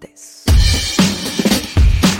this.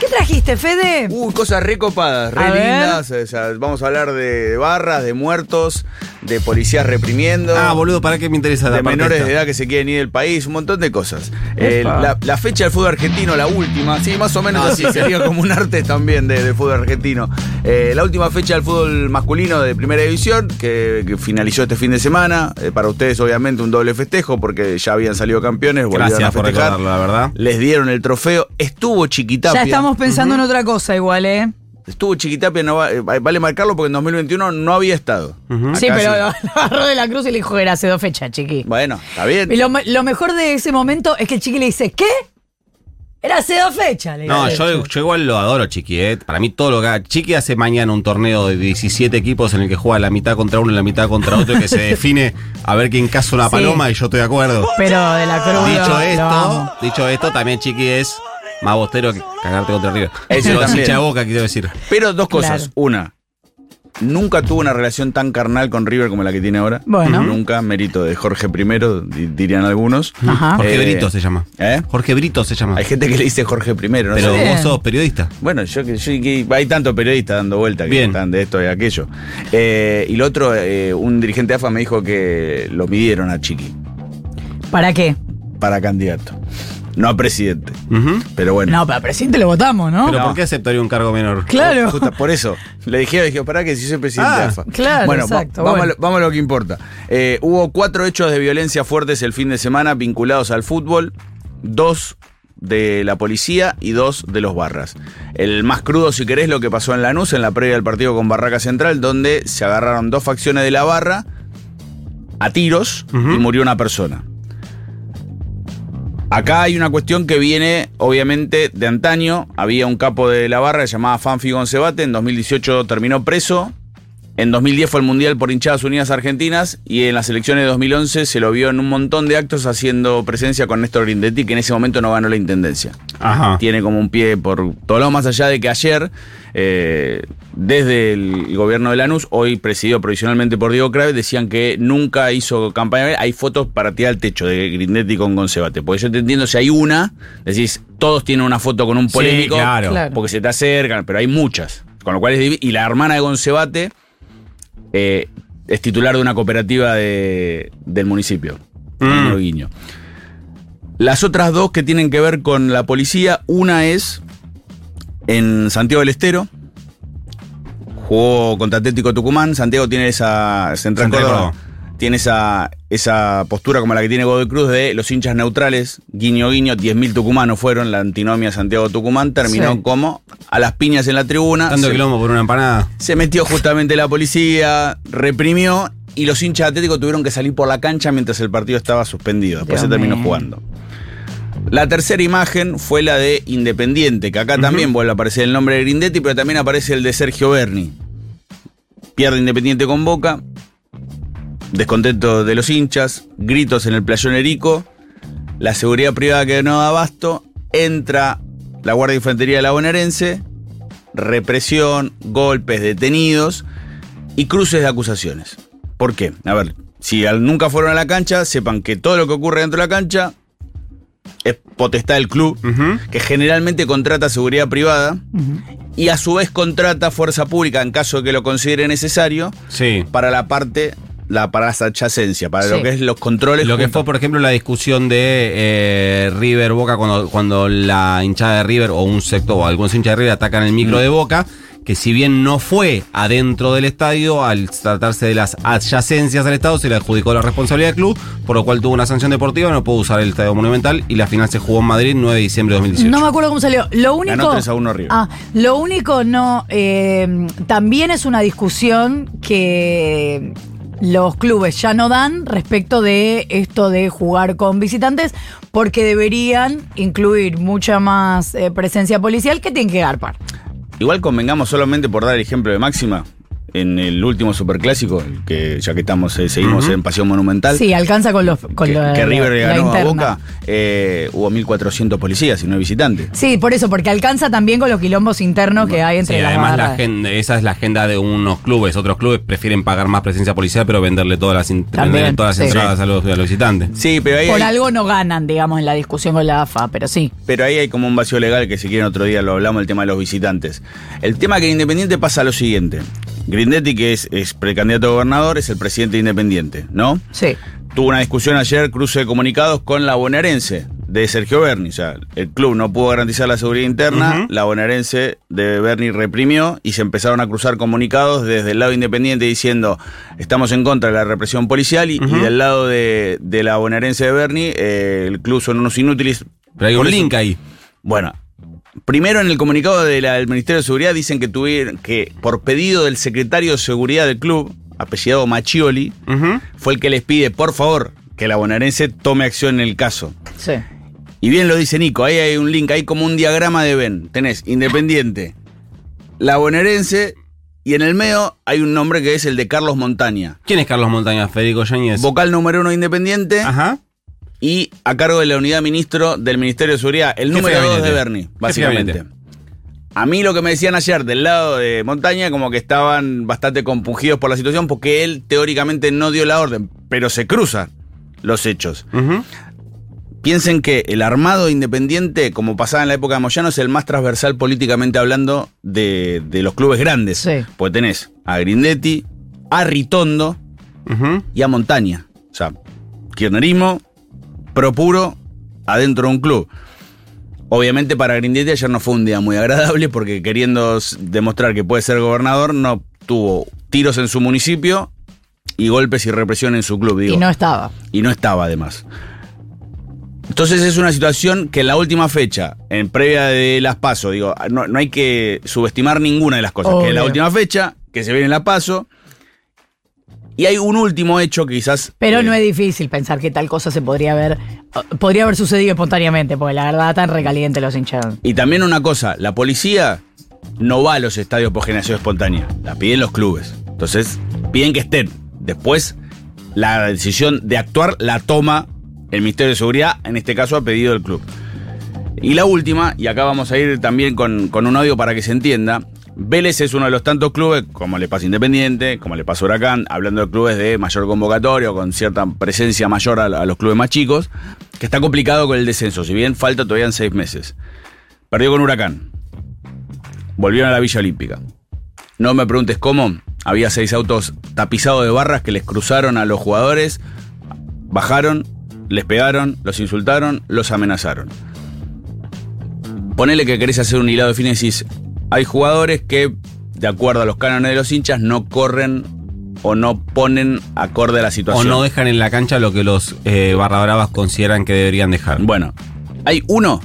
¿Qué trajiste, Fede? Uy, cosas recopadas, re A ver. lindas. o sea, vamos a hablar de barras, de muertos, de policías reprimiendo. Ah, boludo, ¿para qué me interesa la de parte menores esta? de edad que se quieren ir del país, un montón de cosas. Eh, la, la fecha del fútbol argentino, la última, sí, más o menos Ah, así, sí. sería como un arte también de, de fútbol argentino. Eh, la última fecha del fútbol masculino de primera división, que, que finalizó este fin de semana. Eh, para ustedes, obviamente, un doble festejo, porque ya habían salido campeones, volvieron Gracias a por festejar. recordarlo, la verdad. Les dieron el trofeo. Estuvo Chiquitapia. Ya estamos pensando en otra cosa igual, ¿eh? Estuvo Chiquitapia, no va- eh, vale marcarlo porque en 2021 no había estado. Sí, pero lo agarró de la cruz y le dijo que era hace dos fechas, chiqui. Bueno, está bien. Y lo, me- lo mejor de ese momento es que el chiqui le dice, ¿qué? Era hace dos fechas. le No, yo, yo igual lo adoro, Chiqui. eh. Para mí todo lo que haga. Chiqui hace mañana un torneo de 17 equipos en el que juega la mitad contra uno y la mitad contra otro y que se define a ver quién caza una Sí. paloma y yo estoy de acuerdo. Pero de la cruz. Dicho esto, dicho esto, también Chiqui es más bostero que cagarte contra River. Eso también. hincha de boca, quiero decir. Pero dos cosas. Claro. Una, nunca tuvo una relación tan carnal con River como la que tiene ahora. Bueno. Nunca, mérito de Jorge I, di- dirían algunos. Ajá. Jorge Eh, Brito se llama. ¿Eh? Jorge Brito se llama. Hay gente que le dice Jorge I, ¿no? Pero sé. Vos sos periodista. Bueno, yo, que- yo que- hay tantos periodistas dando vueltas que Bien. están de esto y aquello. Eh, y lo otro, eh, un dirigente de AFA me dijo que lo midieron a Chiqui ¿Para qué? para candidato. No a presidente. Pero bueno. No, pero al presidente lo votamos, ¿no? Pero No. ¿por qué aceptaría un cargo menor? claro. Justo por eso. Le dijeron, dije, pará que si soy presidente Ah, de AFA. claro, bueno, va- exacto, vamos, bueno. A lo, vamos a lo que importa. Eh, hubo cuatro hechos de violencia fuertes el fin de semana vinculados al fútbol. Dos de la policía y dos de los barras. El más crudo, si querés, lo que pasó en Lanús, en la previa del partido con Barraca Central, donde se agarraron dos facciones de la barra a tiros y murió una persona. Acá hay una cuestión que viene, obviamente, de antaño. Había un capo de la barra que se llamaba Fanfi. En 2018 terminó preso. En 2010 fue el Mundial por hinchadas unidas argentinas. Y en las elecciones de 2011 se lo vio en un montón de actos haciendo presencia con Néstor Grindetti, que en ese momento no ganó la intendencia. Ajá. Tiene como un pie por todo lado, más allá de que ayer, eh, desde el gobierno de Lanús, hoy presidido provisionalmente por Diego Kraves, decían que nunca hizo campaña. Hay fotos para tirar al techo de Grindetti con Concebate. Porque yo te entiendo, si hay una, decís, todos tienen una foto con un Sí, polémico, claro. Claro. porque se te acercan, pero hay muchas. Con lo cual es Y la hermana de Concebate eh, es titular de una cooperativa de- del municipio. Mm. Las otras dos que tienen que ver con la policía, una es en Santiago del Estero. Jugó contra Atlético Tucumán. Santiago tiene esa. Central Córdoba. Tiene esa, esa postura como la que tiene Godoy Cruz de los hinchas neutrales. Guiño, guiño. 10.000 tucumanos fueron. La antinomia Santiago-Tucumán terminó Sí. como a las piñas en la tribuna. Tanto Se- quilombo por una empanada. se metió justamente la policía, reprimió y los hinchas de Atlético tuvieron que salir por la cancha mientras el partido estaba suspendido. Después Dios se terminó jugando. La tercera imagen fue la de Independiente, que acá también vuelve a aparecer el nombre de Grindetti, pero también aparece el de Sergio Berni. Pierde Independiente con Boca, descontento de los hinchas, gritos en el playón Erico, la seguridad privada que no da abasto, entra la Guardia de Infantería de la Bonaerense, represión, golpes, detenidos y cruces de acusaciones. ¿Por qué? A ver, si nunca fueron a la cancha, sepan que todo lo que ocurre dentro de la cancha es potestad del club, que generalmente contrata seguridad privada y a su vez contrata fuerza pública en caso de que lo considere necesario Sí. para la parte, la, para las adyacencias, para Sí. lo que es los controles. Lo que fue, por ejemplo, la discusión de eh, River Boca cuando, cuando la hinchada de River o un sector o algunos hinchas de River atacan el micro de Boca, que si bien no fue adentro del estadio, al tratarse de las adyacencias al estadio se le adjudicó la responsabilidad del club, por lo cual tuvo una sanción deportiva, no pudo usar el estadio monumental y la final se jugó en Madrid 9 de diciembre de 2018. No me acuerdo cómo salió. Lo único. Ganó 3 a 1 River. Ah, lo único no. eh, también es una discusión que los clubes ya no dan respecto de esto de jugar con visitantes, porque deberían incluir mucha más eh, presencia policial que tienen que garpar. Igual convengamos solamente por dar el ejemplo de máxima. En el último superclásico, el que ya que estamos, eh, seguimos en Pasión Monumental. Sí, alcanza con los. Con que, la- que River le la ganó a. Boca, eh, hubo 1.400 policías y no visitantes. Sí, por eso, porque alcanza también con los quilombos internos que hay entre Sí, las además la agenda, esa es la agenda de unos clubes. Otros clubes prefieren pagar más presencia policial, pero venderle todas las, También, venderle todas las sí. entradas a los, a los visitantes. Sí, pero ahí, Por hay, algo no ganan, digamos, en la discusión con la AFA, pero sí. pero ahí hay como un vacío legal que si quieren otro día lo hablamos, el tema de los visitantes. El tema que en Independiente pasa lo siguiente. Grindetti, que es, es precandidato a gobernador, es el presidente de Independiente, ¿no? Sí. Tuvo una discusión ayer, cruce de comunicados con la bonaerense de Sergio Berni. O sea, el club no pudo garantizar la seguridad interna, la bonaerense de Berni reprimió y se empezaron a cruzar comunicados desde el lado independiente diciendo estamos en contra de la represión policial y, del lado de, de la bonaerense de Berni eh, el club son unos inútiles. Pero hay un eso- link ahí. Bueno, primero en el comunicado de la- del Ministerio de Seguridad dicen que tuvieron que por pedido del secretario de Seguridad del club, apellidado Machioli, fue el que les pide, por favor, que la bonaerense tome acción en el caso. Sí. Y bien lo dice Nico, ahí hay un link, hay como un diagrama de Ben. Tenés Independiente, la bonaerense, y en el medio hay un nombre que es el de Carlos Montaña. ¿Quién es Carlos Montaña? Federico Yáñez. Vocal número uno Independiente Ajá. Y a cargo de la unidad ministro del Ministerio de Seguridad, el número de dos de gabinete. Berni, Jefe de básicamente. A mí lo que me decían ayer del lado de Montaña, como que estaban bastante compungidos por la situación, porque él teóricamente no dio la orden, pero se cruzan los hechos. Piensen que el armado independiente, como pasaba en la época de Moyano, es el más transversal políticamente hablando de, de los clubes grandes. Sí. Porque tenés a Grindetti, a Ritondo y a Montaña. O sea, kirchnerismo, pro puro, adentro de un club. Obviamente para Grindetti ayer no fue un día muy agradable porque queriendo demostrar que puede ser gobernador, no tuvo tiros en su municipio y golpes y represión en su club. Digo. Y no estaba. Y no estaba además. Entonces es una situación que en la última fecha, en previa de las PASO, digo, no, no hay que subestimar ninguna de las cosas. Que es la última fecha, que se viene la PASO. Y hay un último hecho que quizás... Pero eh, no es difícil pensar que tal cosa se podría haber, podría haber sucedido espontáneamente, porque la verdad tan recaliente los hinchados. Y también una cosa, la policía no va a los estadios por generación espontánea, la piden los clubes. Entonces, piden que estén. Después, la decisión de actuar la toma el Ministerio de Seguridad, en este caso a pedido del club. Y la última, y acá vamos a ir también con, con un audio para que se entienda. Vélez es uno de los tantos clubes, como le pasa Independiente, como le pasa Huracán, hablando de clubes de mayor convocatoria, o con cierta presencia mayor a, los clubes más chicos, que está complicado con el descenso, si bien falta todavía en seis meses. Perdió con Huracán. Volvieron a la Villa Olímpica. No me preguntes cómo. Había seis autos tapizados de barras que les cruzaron a los jugadores, bajaron, les pegaron, los insultaron, los amenazaron. Ponele que querés hacer un hilado de fines y hay jugadores que, de acuerdo a los cánones de los hinchas, no corren o no ponen acorde a la O situación. no dejan en la cancha lo que los eh, barra bravas consideran que deberían dejar. Bueno, hay uno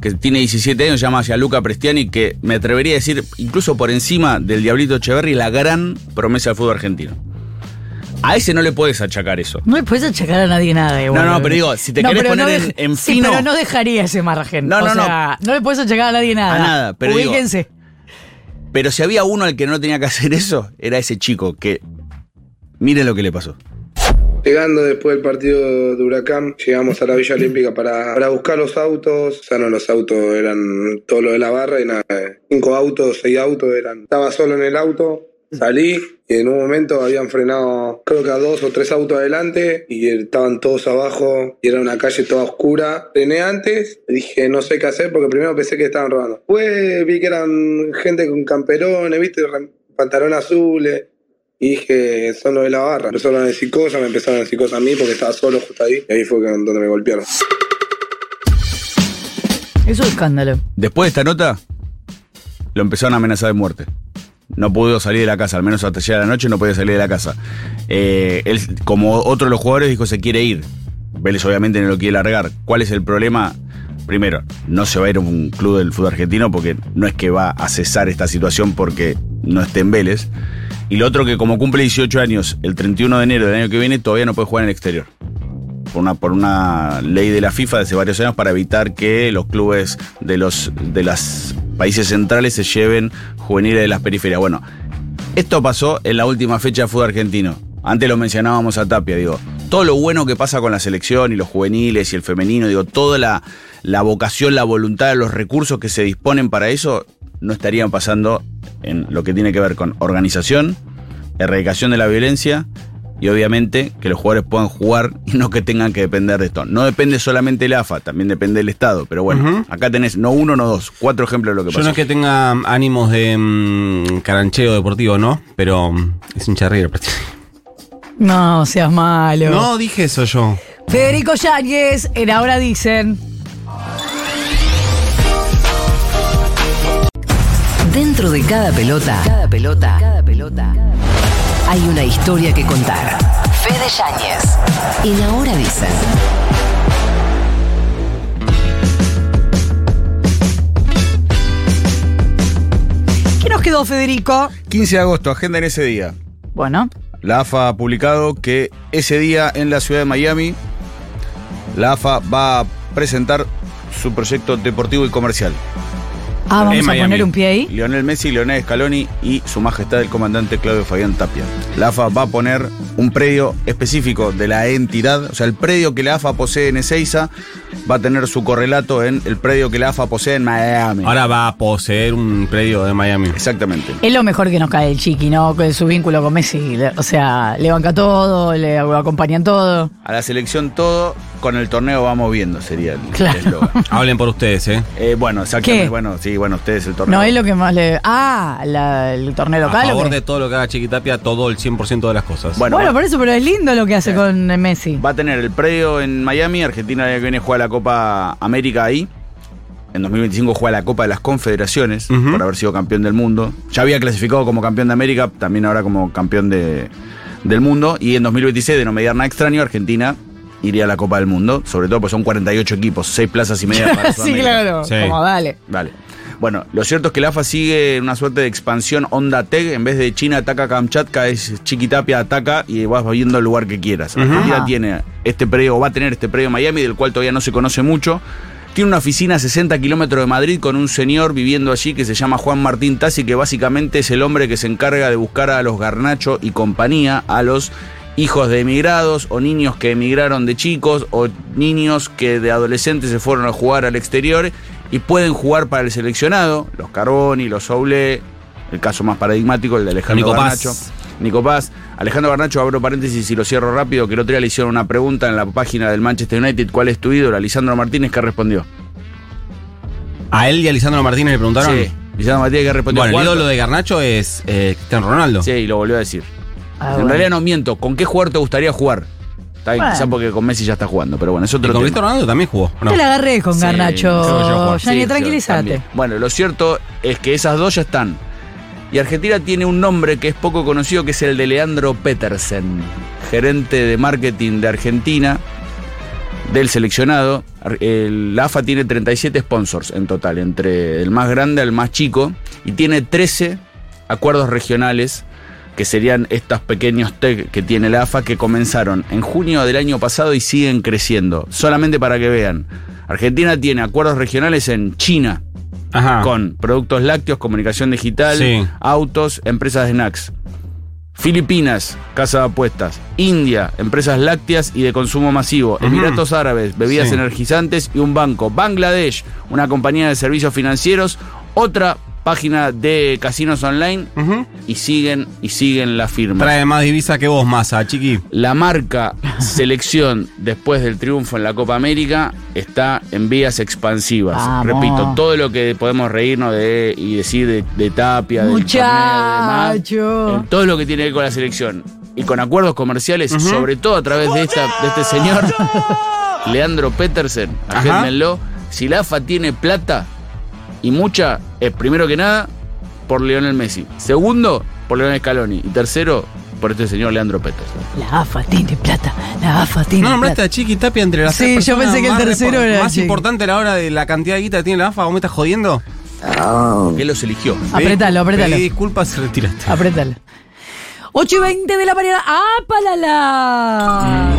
que tiene 17 años, se llama Gianluca Prestiani, que me atrevería a decir, incluso por encima del Diablito Echeverry, la gran promesa del fútbol argentino. A ese no le puedes achacar eso. No le puedes achacar a nadie nada. igual. No, no, pero digo, si te querés pero poner en- dej- en Sí, fino- pero no dejaría ese margen. No, o no, no. sea, no. le puedes achacar a nadie nada. A nada, pero digo- Ubíquense. Pero si había uno al que no tenía que hacer eso, era ese chico que. Mire lo que le pasó. Llegando después del partido de Huracán, llegamos a la Villa Olímpica para, para buscar los autos. O sea, no, los autos eran todo lo de la barra y nada. Cinco autos, seis autos eran. Estaba solo en el auto, salí y en un momento habían frenado, creo que a dos o tres autos adelante y estaban todos abajo y era una calle toda oscura. Frené antes, dije no sé qué hacer porque primero pensé que estaban robando. Después vi que eran gente con camperones, viste, pantalón azules. Y dije, son los de la barra. Empezaron a decir cosas, me empezaron a decir cosas a mí porque estaba solo justo ahí. Y ahí fue donde me golpearon. Es un escándalo. Después de esta nota, lo empezaron a amenazar de muerte. No pudo salir de la casa, al menos hasta llegar a la noche no podía salir de la casa. Eh, él, como otro de los jugadores, dijo se quiere ir. Vélez obviamente no lo quiere largar. ¿Cuál es el problema? Primero, no se va a ir a un club del fútbol argentino porque no es que va a cesar esta situación porque no esté en Vélez. Y lo otro que como cumple 18 años, el 31 de enero del año que viene, todavía no puede jugar en el exterior. Por una, por una ley de la FIFA de hace varios años para evitar que los clubes de los de los países centrales se lleven juveniles de las periferias. Bueno, Esto pasó en la última fecha de fútbol argentino. Antes lo mencionábamos a Tapia, digo. Todo lo bueno que pasa con la selección y los juveniles y el femenino, digo, toda la, la vocación, la voluntad, los recursos que se disponen para eso, no estarían pasando en lo que tiene que ver con organización, erradicación de la violencia y obviamente que los jugadores puedan jugar y no que tengan que depender de esto. No depende solamente el AFA, también depende del Estado. Pero bueno, acá tenés no uno, no dos, cuatro ejemplos de lo que Yo pasó. no es que tenga ánimos de mm, carancheo deportivo, ¿no? Pero mm, es un charrero. No seas malo. No dije eso yo. Federico Yáñez, en Ahora Dicen. Dentro de cada pelota, cada pelota, cada pelota, hay una historia que contar. Fede Yáñez. En Ahora Dicen. ¿Qué nos quedó, Federico? 15 de agosto, agenda en ese día. Bueno, La AFA ha publicado que ese día en la ciudad de Miami, la AFA va a presentar su proyecto deportivo y comercial. Ah, vamos En a Miami. poner un pie ahí. Lionel Messi, Lionel Scaloni y su majestad el comandante Claudio Fabián Tapia. La AFA va a poner un predio específico de la entidad, o sea, el predio que la AFA posee en Ezeiza va a tener su correlato en el predio que la AFA posee en Miami. Ahora va a poseer un predio de Miami. Exactamente. Es lo mejor que nos cae el chiqui, ¿no? Con su vínculo con Messi. O sea, le banca todo, le acompañan todo. A la selección todo, con el torneo vamos viendo, sería el Claro. eslogan. Hablen por ustedes, ¿eh? Eh, bueno, exactamente. ¿Qué? Bueno, sí, bueno, ustedes el torneo. No es lo que más le. Ah, la- el torneo local. a ¿o favor qué? de todo lo que haga Chiquitapia, todo el 100% de las cosas. Bueno, Bueno, va- por eso, pero es lindo lo que hace con Messi. Va a tener el predio en Miami, Argentina el año que viene juega la Copa América ahí. En 2025 juega la Copa de las Confederaciones Ujú. por haber sido campeón del mundo. Ya había clasificado como campeón de América, también ahora como campeón de, del mundo. Y en 2026, de no mediar nada extraño, Argentina iría a la Copa del Mundo. Sobre todo, pues son 48 equipos, 6 plazas y media para sí, Sudamérica. claro. Sí. Como dale. Vale. Bueno, lo cierto es que la AFA sigue una suerte de expansión onda TEG. En vez de China ataca Kamchatka, es Chiquitapia ataca y vas viendo el lugar que quieras. Argentina Ajá. tiene este predio, o va a tener este predio en Miami, del cual todavía no se conoce mucho. Tiene una oficina a 60 kilómetros de Madrid con un señor viviendo allí que se llama Juan Martín Tassi, que básicamente es el hombre que se encarga de buscar a los Garnacho y compañía, a los hijos de emigrados o niños que emigraron de chicos o niños que de adolescentes se fueron a jugar al exterior y pueden jugar para el seleccionado, los Carboni, los Soule, el caso más paradigmático, el de Alejandro Nico Paz. Garnacho. Nico Paz. Alejandro Garnacho, abro paréntesis y lo cierro rápido, que el otro día le hicieron una pregunta en la página del Manchester United, ¿cuál es tu ídolo? Lisandro Martínez, ¿qué respondió? A él y a Lisandro Martínez le preguntaron. Sí, Lisandro Martínez, ¿qué respondió? Bueno, el ídolo de Garnacho es eh, Cristiano Ronaldo. Sí, y lo volvió a decir. Ah, en bueno. realidad no miento, ¿con qué jugador te gustaría jugar? Está bien, Bueno. quizá porque con Messi ya está jugando, pero bueno, es Y otro con tema. Cristiano Ronaldo también jugó. ¿o no? Te la agarré con Sí, Garnacho. creo que yo juego. Yáñez, Sí, tranquilízate. también. Bueno, lo cierto es que esas dos ya están. Y Argentina tiene un nombre que es poco conocido, que es el de Leandro Petersen, gerente de marketing de Argentina, del seleccionado. Ar- el- La AFA tiene 37 sponsors en total, entre el más grande al más chico, y tiene 13 acuerdos regionales, que serían estos pequeños tech que tiene la AFA, que comenzaron en junio del año pasado y siguen creciendo. Solamente para que vean. Argentina tiene acuerdos regionales en China, Ajá. con productos lácteos, comunicación digital, Sí. autos, empresas de snacks. Filipinas, casa de apuestas. India, empresas lácteas y de consumo masivo. Emiratos Árabes, bebidas Sí. energizantes y un banco. Bangladesh, una compañía de servicios financieros. Otra página de casinos online. Y siguen y siguen la firma. Trae más divisa que vos, Massa, chiqui. La marca selección después del triunfo en la Copa América está en vías expansivas. Vamos. Repito, todo lo que podemos reírnos de y decir de, de Tapia, del torneo, Muchacho. demás, en todo lo que tiene que ver con la selección y con acuerdos comerciales, sobre todo a través de, esta, de este señor, Leandro Petersen, agéndenlo. Si la AFA tiene plata y mucha, es primero que nada por Lionel Messi. Segundo, por Lionel Scaloni. Y tercero, por este señor Leandro Petersen. La AFA tiene plata. La AFA tiene No nombraste plata. a Chiqui Tapia entre las Sí, tres yo personas pensé que el más tercero repor- era Más Chiqui. importante a la hora de la cantidad de guita que tiene la AFA, ¿vos me estás jodiendo? Él los eligió. Apretalo, apretalo. Pedí disculpas y retiraste. Apretalo. 8 y 20 de la mañana. ¡Ah, palala!